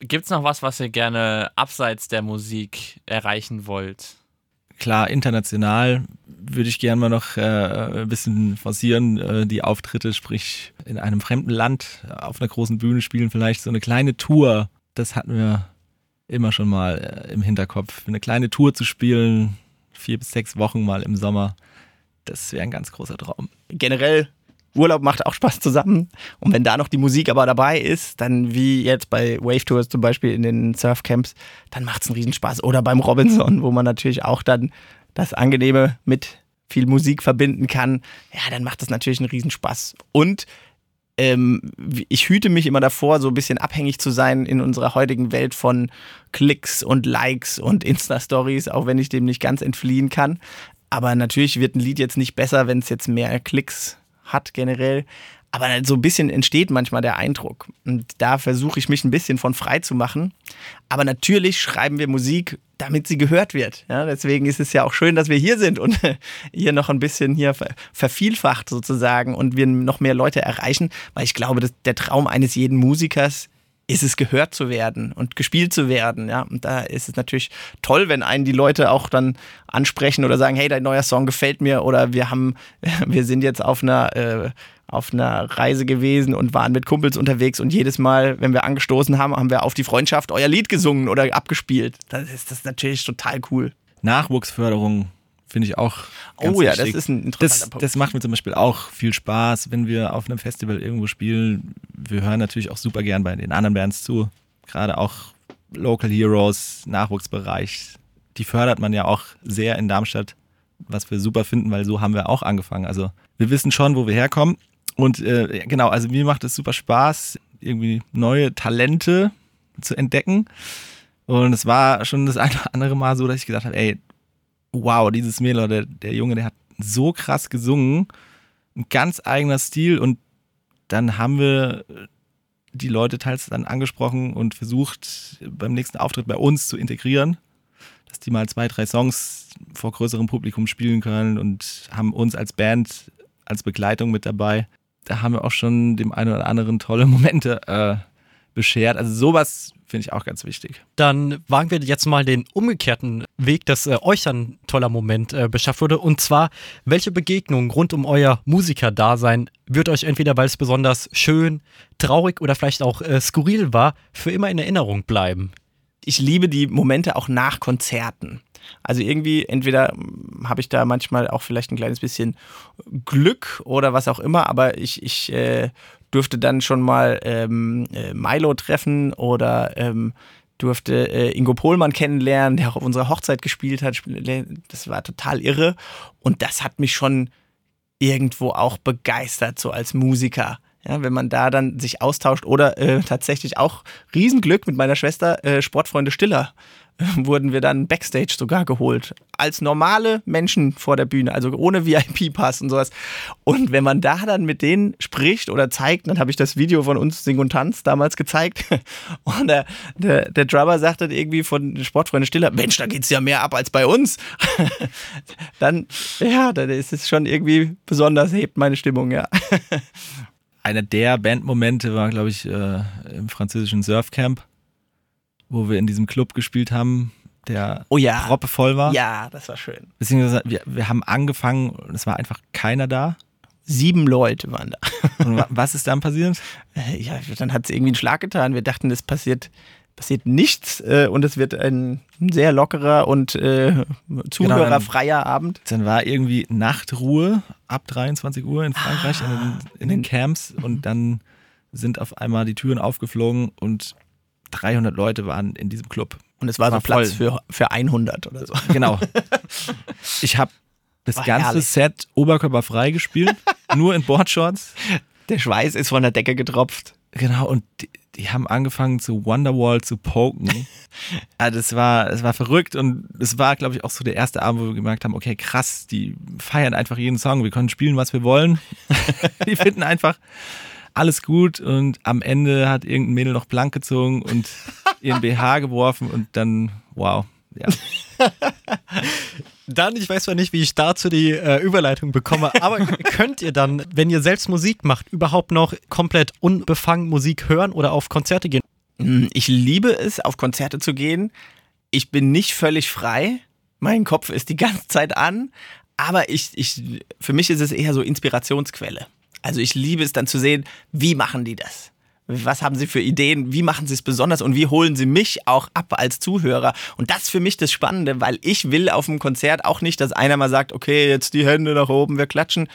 Gibt es noch was, was ihr gerne abseits der Musik erreichen wollt? klar, international würde ich gerne mal noch äh, ein bisschen forcieren, äh, die Auftritte, sprich in einem fremden Land auf einer großen Bühne spielen, vielleicht so eine kleine Tour. Das hatten wir immer schon mal äh, im Hinterkopf. Eine kleine Tour zu spielen, vier bis sechs Wochen mal im Sommer, das wäre ein ganz großer Traum. Generell Urlaub macht auch Spaß zusammen. Und wenn da noch die Musik aber dabei ist, dann wie jetzt bei Wave Tours zum Beispiel in den Surfcamps, dann macht es einen Riesenspaß. Oder beim Robinson, wo man natürlich auch dann das Angenehme mit viel Musik verbinden kann. Ja, dann macht das natürlich einen Riesenspaß. Und ähm, ich hüte mich immer davor, so ein bisschen abhängig zu sein in unserer heutigen Welt von Klicks und Likes und Insta-Stories, auch wenn ich dem nicht ganz entfliehen kann. Aber natürlich wird ein Lied jetzt nicht besser, wenn es jetzt mehr Klicks hat generell. Aber so ein bisschen entsteht manchmal der Eindruck. Und da versuche ich mich ein bisschen von frei zu machen. Aber natürlich schreiben wir Musik, damit sie gehört wird. Ja, deswegen ist es ja auch schön, dass wir hier sind und hier noch ein bisschen hier vervielfacht sozusagen und wir noch mehr Leute erreichen, weil ich glaube, dass der Traum eines jeden Musikers ist es gehört zu werden und gespielt zu werden. Ja, und da ist es natürlich toll, wenn einen die Leute auch dann ansprechen oder sagen, hey, dein neuer Song gefällt mir oder wir haben, wir sind jetzt auf einer äh, auf einer Reise gewesen und waren mit Kumpels unterwegs und jedes Mal, wenn wir angestoßen haben, haben wir auf die Freundschaft euer Lied gesungen oder abgespielt. Das ist das ist natürlich total cool. Nachwuchsförderung finde ich auch. oh ja, wichtig. das ist ein interessanter das, Punkt. Das macht mir zum Beispiel auch viel Spaß, wenn wir auf einem Festival irgendwo spielen. Wir hören natürlich auch super gern bei den anderen Bands zu. Gerade auch Local Heroes, Nachwuchsbereich. Die fördert man ja auch sehr in Darmstadt, was wir super finden, weil so haben wir auch angefangen. Also wir wissen schon, wo wir herkommen und äh, genau, also mir macht es super Spaß, irgendwie neue Talente zu entdecken. Und es war schon das eine oder andere Mal so, dass ich gesagt habe, ey, wow, dieses Mädel, der, der Junge, der hat so krass gesungen, ein ganz eigener Stil. Und dann haben wir die Leute teils dann angesprochen und versucht, beim nächsten Auftritt bei uns zu integrieren, dass die mal zwei, drei Songs vor größerem Publikum spielen können und haben uns als Band als Begleitung mit dabei. Da haben wir auch schon dem einen oder anderen tolle Momente äh, beschert. Also sowas finde ich auch ganz wichtig. Dann wagen wir jetzt mal den umgekehrten Weg, dass äh, euch ein toller Moment äh, beschafft wurde. Und zwar, welche Begegnung rund um euer Musikerdasein wird euch entweder, weil es besonders schön, traurig oder vielleicht auch äh, skurril war, für immer in Erinnerung bleiben? Ich liebe die Momente auch nach Konzerten. Also irgendwie, entweder habe ich da manchmal auch vielleicht ein kleines bisschen Glück oder was auch immer, aber ich, ich äh, durfte dann schon mal ähm, äh, Milo treffen oder ähm, durfte äh, Ingo Pohlmann kennenlernen, der auch auf unserer Hochzeit gespielt hat. Das war total irre. Und das hat mich schon irgendwo auch begeistert, so als Musiker. Ja, wenn man da dann sich austauscht oder äh, tatsächlich auch Riesenglück mit meiner Schwester äh, Sportfreunde Stiller wurden wir dann Backstage sogar geholt. Als normale Menschen vor der Bühne, also ohne VIP-Pass und sowas. Und wenn man da dann mit denen spricht oder zeigt, dann habe ich das Video von uns Sing und Tanz damals gezeigt. Und der, der, der Drummer sagte irgendwie von Sportfreunde Stiller, Mensch, da geht es ja mehr ab als bei uns. Dann, ja, dann ist es schon irgendwie besonders, hebt meine Stimmung, ja. Einer der Bandmomente war, glaube ich, äh, im französischen Surfcamp wo wir in diesem Club gespielt haben, der oh ja. proppevoll war. Ja, das war schön. Beziehungsweise wir, wir haben angefangen und es war einfach keiner da. Sieben Leute waren da. Und was ist dann passiert? Ja, dann hat es irgendwie einen Schlag getan. Wir dachten, es passiert, passiert nichts äh, und es wird ein sehr lockerer und äh, zuhörerfreier genau, Abend. Dann war irgendwie Nachtruhe ab 23 Uhr in Frankreich ah, in, den, in den Camps und dann sind auf einmal die Türen aufgeflogen und 300 Leute waren in diesem Club. Und es war, war so Platz für, für 100 oder so. Genau. Ich habe das war ganze herrlich. Set oberkörperfrei gespielt, nur in Boardshorts. Der Schweiß ist von der Decke getropft. Genau, und die, die haben angefangen zu Wonderwall zu poken. also es war, es war verrückt und es war, glaube ich, auch so der erste Abend, wo wir gemerkt haben, okay, krass, die feiern einfach jeden Song, wir können spielen, was wir wollen. die finden einfach alles gut und am Ende hat irgendein Mädel noch blank gezogen und ihren BH geworfen und dann, wow, ja. Dann, ich weiß zwar nicht, wie ich dazu die äh, Überleitung bekomme, aber könnt ihr dann, wenn ihr selbst Musik macht, überhaupt noch komplett unbefangen Musik hören oder auf Konzerte gehen? Hm, ich liebe es, auf Konzerte zu gehen. Ich bin nicht völlig frei, Mein Kopf ist die ganze Zeit an, aber ich, ich, für mich ist es eher so Inspirationsquelle. Also ich liebe es dann zu sehen, wie machen die das? Was haben sie für Ideen? Wie machen sie es besonders? Und wie holen sie mich auch ab als Zuhörer? Und das ist für mich das Spannende, weil ich will auf dem Konzert auch nicht, dass einer mal sagt, okay, jetzt die Hände nach oben, wir klatschen.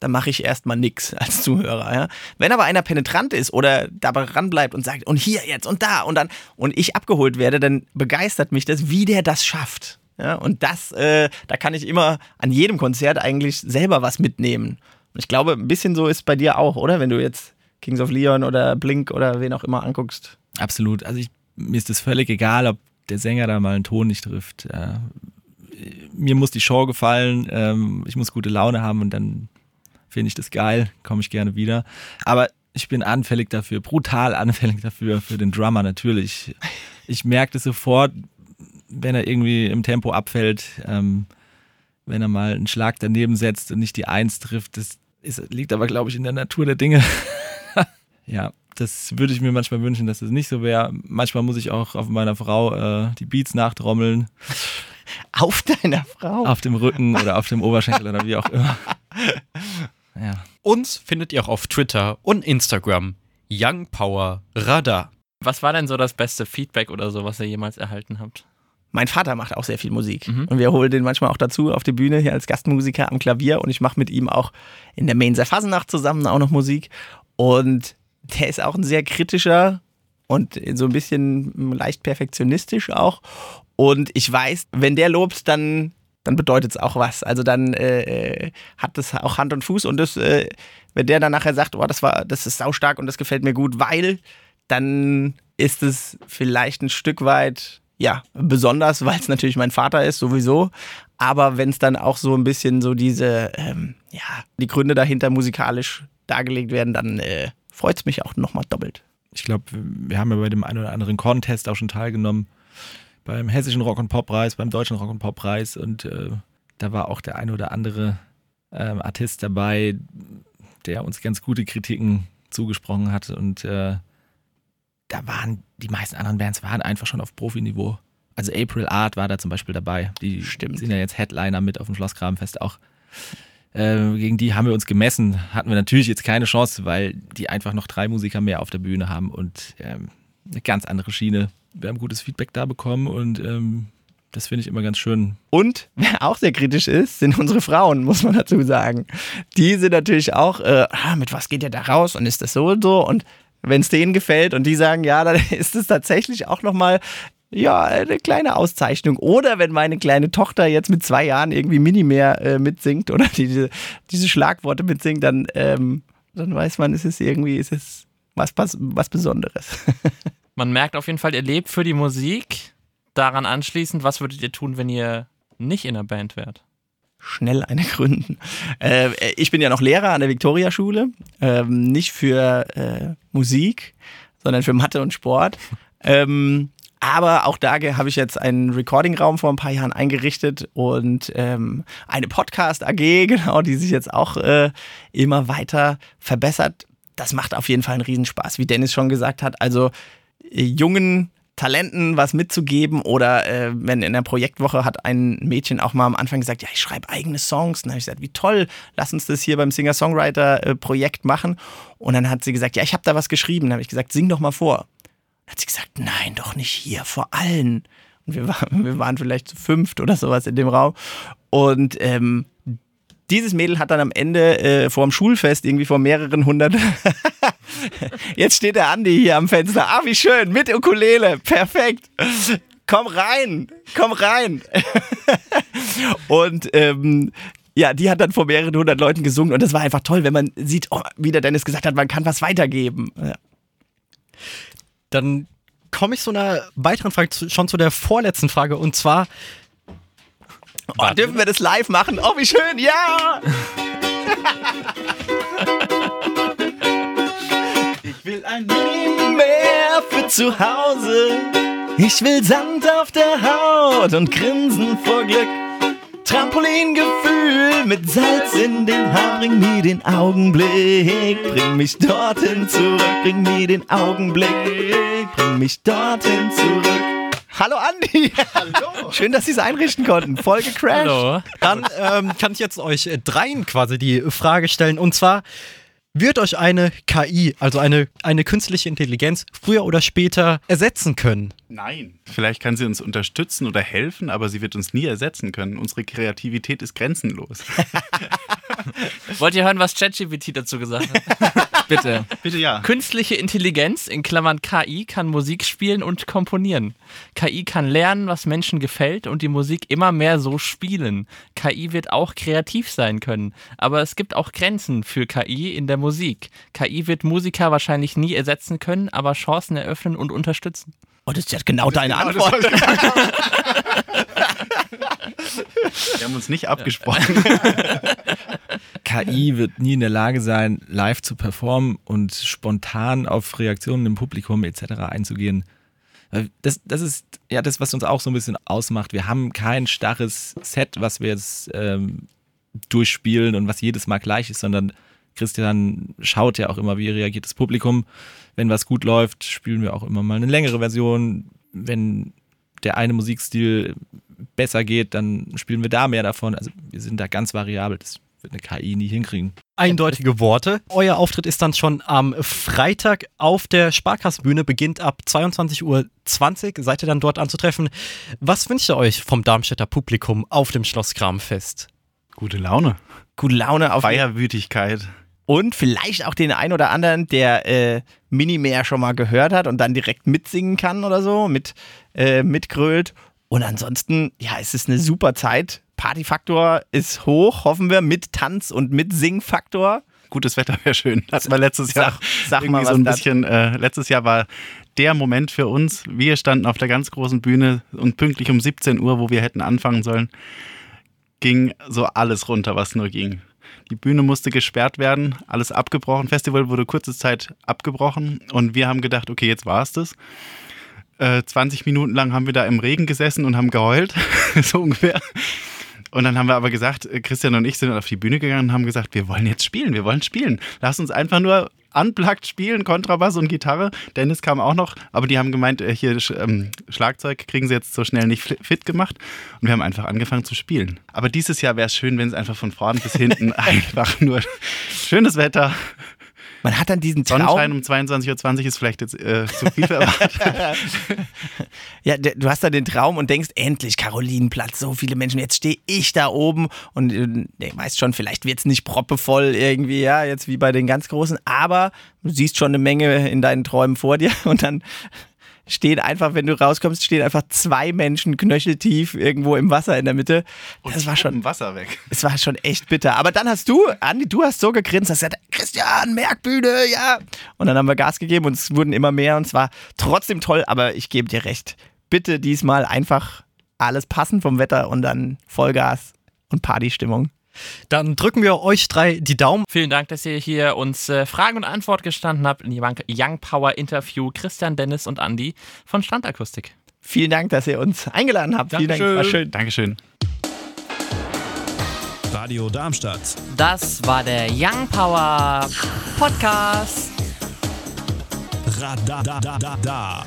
Dann mache ich erstmal nichts als Zuhörer. Ja? Wenn aber einer penetrant ist oder dabei ranbleibt und sagt, und hier jetzt und da und dann, und ich abgeholt werde, dann begeistert mich das, wie der das schafft. Ja, und das, äh, da kann ich immer an jedem Konzert eigentlich selber was mitnehmen. Und ich glaube, ein bisschen so ist bei dir auch, oder? Wenn du jetzt Kings of Leon oder Blink oder wen auch immer anguckst. Absolut. Also ich, mir ist es völlig egal, ob der Sänger da mal einen Ton nicht trifft. Äh, mir muss die Show gefallen, ähm, ich muss gute Laune haben und dann finde ich das geil, komme ich gerne wieder. Aber ich bin anfällig dafür, brutal anfällig dafür, für den Drummer natürlich. Ich merke das sofort, wenn er irgendwie im Tempo abfällt, ähm, wenn er mal einen Schlag daneben setzt und nicht die Eins trifft. Das ist, liegt aber, glaube ich, in der Natur der Dinge. ja, das würde ich mir manchmal wünschen, dass es das nicht so wäre. Manchmal muss ich auch auf meiner Frau äh, die Beats nachtrommeln. Auf deiner Frau? Auf dem Rücken oder auf dem Oberschenkel oder wie auch immer. Ja. Uns findet ihr auch auf Twitter und Instagram. Young Power Radar. Was war denn so das beste Feedback oder so, was ihr jemals erhalten habt? Mein Vater macht auch sehr viel Musik mhm. und wir holen den manchmal auch dazu auf die Bühne hier als Gastmusiker am Klavier und ich mache mit ihm auch in der Mainzer Fasenacht zusammen auch noch Musik und der ist auch ein sehr kritischer und so ein bisschen leicht perfektionistisch auch und ich weiß, wenn der lobt, dann dann bedeutet es auch was. Also dann äh, äh, hat das auch Hand und Fuß und das, äh, wenn der dann nachher sagt, oh, das war, das ist saustark und das gefällt mir gut, weil, dann ist es vielleicht ein Stück weit ja, besonders, weil es natürlich mein Vater ist, sowieso. Aber wenn es dann auch so ein bisschen so diese, ähm, ja, die Gründe dahinter musikalisch dargelegt werden, dann äh, freut es mich auch nochmal doppelt. Ich glaube, wir haben ja bei dem einen oder anderen Contest auch schon teilgenommen. Beim Hessischen Rock- und Pop-Preis, beim Deutschen Rock- und Pop-Preis. Und äh, da war auch der ein oder andere ähm, Artist dabei, der uns ganz gute Kritiken zugesprochen hat. Und äh, da waren die meisten anderen Bands waren einfach schon auf Profiniveau. Also April Art war da zum Beispiel dabei. Die Stimmt. sind ja jetzt Headliner mit auf dem Schlossgrabenfest auch. Äh, gegen die haben wir uns gemessen. Hatten wir natürlich jetzt keine Chance, weil die einfach noch drei Musiker mehr auf der Bühne haben und ähm, eine ganz andere Schiene. Wir haben gutes Feedback da bekommen und ähm, das finde ich immer ganz schön. Und wer auch sehr kritisch ist, sind unsere Frauen, muss man dazu sagen. Die sind natürlich auch, äh, ah, mit was geht ihr da raus und ist das so und so? Und wenn es denen gefällt und die sagen, ja, dann ist es tatsächlich auch nochmal ja, eine kleine Auszeichnung. Oder wenn meine kleine Tochter jetzt mit zwei Jahren irgendwie Minimeer äh, mitsingt oder diese, diese Schlagworte mitsingt, dann, ähm, dann weiß man, es ist irgendwie, es ist was, was, was Besonderes. man merkt auf jeden Fall, ihr lebt für die Musik. Daran anschließend, was würdet ihr tun, wenn ihr nicht in der Band wärt? schnell eine gründen. Äh, ich bin ja noch Lehrer an der Viktoria-Schule, ähm, nicht für äh, Musik, sondern für Mathe und Sport. Ähm, aber auch da habe ich jetzt einen Recording-Raum vor ein paar Jahren eingerichtet und ähm, eine Podcast-AG, genau, die sich jetzt auch äh, immer weiter verbessert. Das macht auf jeden Fall einen Riesenspaß, wie Dennis schon gesagt hat. Also äh, jungen Talenten was mitzugeben oder äh, wenn in der Projektwoche hat ein Mädchen auch mal am Anfang gesagt, ja, ich schreibe eigene Songs. dann habe ich gesagt, wie toll, lass uns das hier beim Singer-Songwriter-Projekt machen. Und dann hat sie gesagt, ja, ich habe da was geschrieben. Dann habe ich gesagt, sing doch mal vor. Dann hat sie gesagt, nein, doch nicht hier, vor allen. Und wir, war, wir waren vielleicht zu fünft oder sowas in dem Raum. Und ähm, dieses Mädel hat dann am Ende äh, vor dem Schulfest irgendwie vor mehreren hundert. Jetzt steht der Andi hier am Fenster. Ah, wie schön, mit Ukulele. Perfekt. Komm rein, komm rein. und ähm, ja, die hat dann vor mehreren hundert Leuten gesungen und das war einfach toll, wenn man sieht, oh, wie der Dennis gesagt hat, man kann was weitergeben. Ja. Dann komme ich zu einer weiteren Frage, schon zu der vorletzten Frage und zwar, Oh, dürfen wir das live machen? Oh, wie schön, ja! ich will ein Meer für zu Hause. Ich will Sand auf der Haut und Grinsen vor Glück. Trampolingefühl mit Salz in den Haaren. Bring mir den Augenblick, bring mich dorthin zurück. Bring mir den Augenblick, bring mich dorthin zurück. Hallo Andi. Hallo. Schön, dass Sie es einrichten konnten. Voll gecrashed. Hallo. Dann ähm, kann ich jetzt euch dreien quasi die Frage stellen. Und zwar, wird euch eine KI, also eine, eine künstliche Intelligenz, früher oder später ersetzen können? Nein. Vielleicht kann sie uns unterstützen oder helfen, aber sie wird uns nie ersetzen können. Unsere Kreativität ist grenzenlos. Wollt ihr hören, was ChatGPT dazu gesagt hat? Bitte. Bitte ja. Künstliche Intelligenz, in Klammern KI, kann Musik spielen und komponieren. KI kann lernen, was Menschen gefällt und die Musik immer mehr so spielen. KI wird auch kreativ sein können. Aber es gibt auch Grenzen für KI in der Musik. KI wird Musiker wahrscheinlich nie ersetzen können, aber Chancen eröffnen und unterstützen. Oh, das ist ja genau deine Genau, das Antwort. Wir haben uns nicht abgesprochen. KI wird nie in der Lage sein, live zu performen und spontan auf Reaktionen im Publikum etc. einzugehen. Das, das ist ja das, was uns auch so ein bisschen ausmacht. Wir haben kein starres Set, was wir jetzt ähm, durchspielen und was jedes Mal gleich ist, sondern Christian schaut ja auch immer, wie reagiert das Publikum. Wenn was gut läuft, spielen wir auch immer mal eine längere Version. Wenn der eine Musikstil besser geht, dann spielen wir da mehr davon. Also wir sind da ganz variabel. Das wird eine KI nie hinkriegen. Eindeutige Worte. Euer Auftritt ist dann schon am Freitag auf der Sparkassbühne, beginnt ab 22.20 Uhr. Seid ihr dann dort anzutreffen? Was wünscht ihr euch vom Darmstädter Publikum auf dem Schloss Kramfest? Gute Laune. Gute Laune auf Feierwütigkeit. Und vielleicht auch den einen oder anderen, der äh, Minimär schon mal gehört hat und dann direkt mitsingen kann oder so, mit, äh, mitgrölt. Und ansonsten, ja, es ist eine super Zeit. Partyfaktor ist hoch, hoffen wir, mit Tanz und mit Singfaktor. Gutes Wetter wäre schön. Das war letztes Jahr Sag- irgendwie mal, so ein bisschen. Äh, letztes Jahr war der Moment für uns. Wir standen auf der ganz großen Bühne und pünktlich um 17 Uhr, wo wir hätten anfangen sollen, ging so alles runter, was nur ging. Die Bühne musste gesperrt werden, alles abgebrochen. Festival wurde kurze Zeit abgebrochen und wir haben gedacht, okay, jetzt war es das. Äh, 20 Minuten lang haben wir da im Regen gesessen und haben geheult, so ungefähr. Und dann haben wir aber gesagt, äh, Christian und ich sind auf die Bühne gegangen und haben gesagt, wir wollen jetzt spielen, wir wollen spielen. Lass uns einfach nur unplugged spielen, Kontrabass und Gitarre. Dennis kam auch noch, aber die haben gemeint, äh, hier ähm, Schlagzeug kriegen sie jetzt so schnell nicht fit gemacht. Und wir haben einfach angefangen zu spielen. Aber dieses Jahr wäre es schön, wenn es einfach von vorn bis hinten einfach nur schönes Wetter. Man hat dann diesen Traum. Sonnenschein um 22.20 Uhr ist vielleicht jetzt äh, zu viel erwartet. Ja, du hast da den Traum und denkst, endlich Karolinenplatz, so viele Menschen, jetzt stehe ich da oben und äh, du weißt schon, vielleicht wird es nicht proppevoll irgendwie, ja, jetzt wie bei den ganz Großen, aber du siehst schon eine Menge in deinen Träumen vor dir und dann stehen einfach, wenn du rauskommst, stehen einfach zwei Menschen knöcheltief irgendwo im Wasser in der Mitte. Das war schon, Wasser weg. es war schon echt bitter. Aber dann hast du, Andi, du hast so gegrinst, hast gesagt, Christian, Merkbühne, ja. Und dann haben wir Gas gegeben und es wurden immer mehr und es war trotzdem toll, aber ich gebe dir recht. Bitte diesmal einfach alles passen vom Wetter und dann Vollgas und Partystimmung. Dann drücken wir euch drei die Daumen. Vielen Dank, dass ihr hier uns äh, Fragen und Antwort gestanden habt in die Young- Young Power Interview. Christian, Dennis und Andy von Standakustik. Vielen Dank, dass ihr uns eingeladen habt. Vielen Dank, war schön. Dankeschön. Radio Darmstadt. Das war der Young Power Podcast. Radadadada.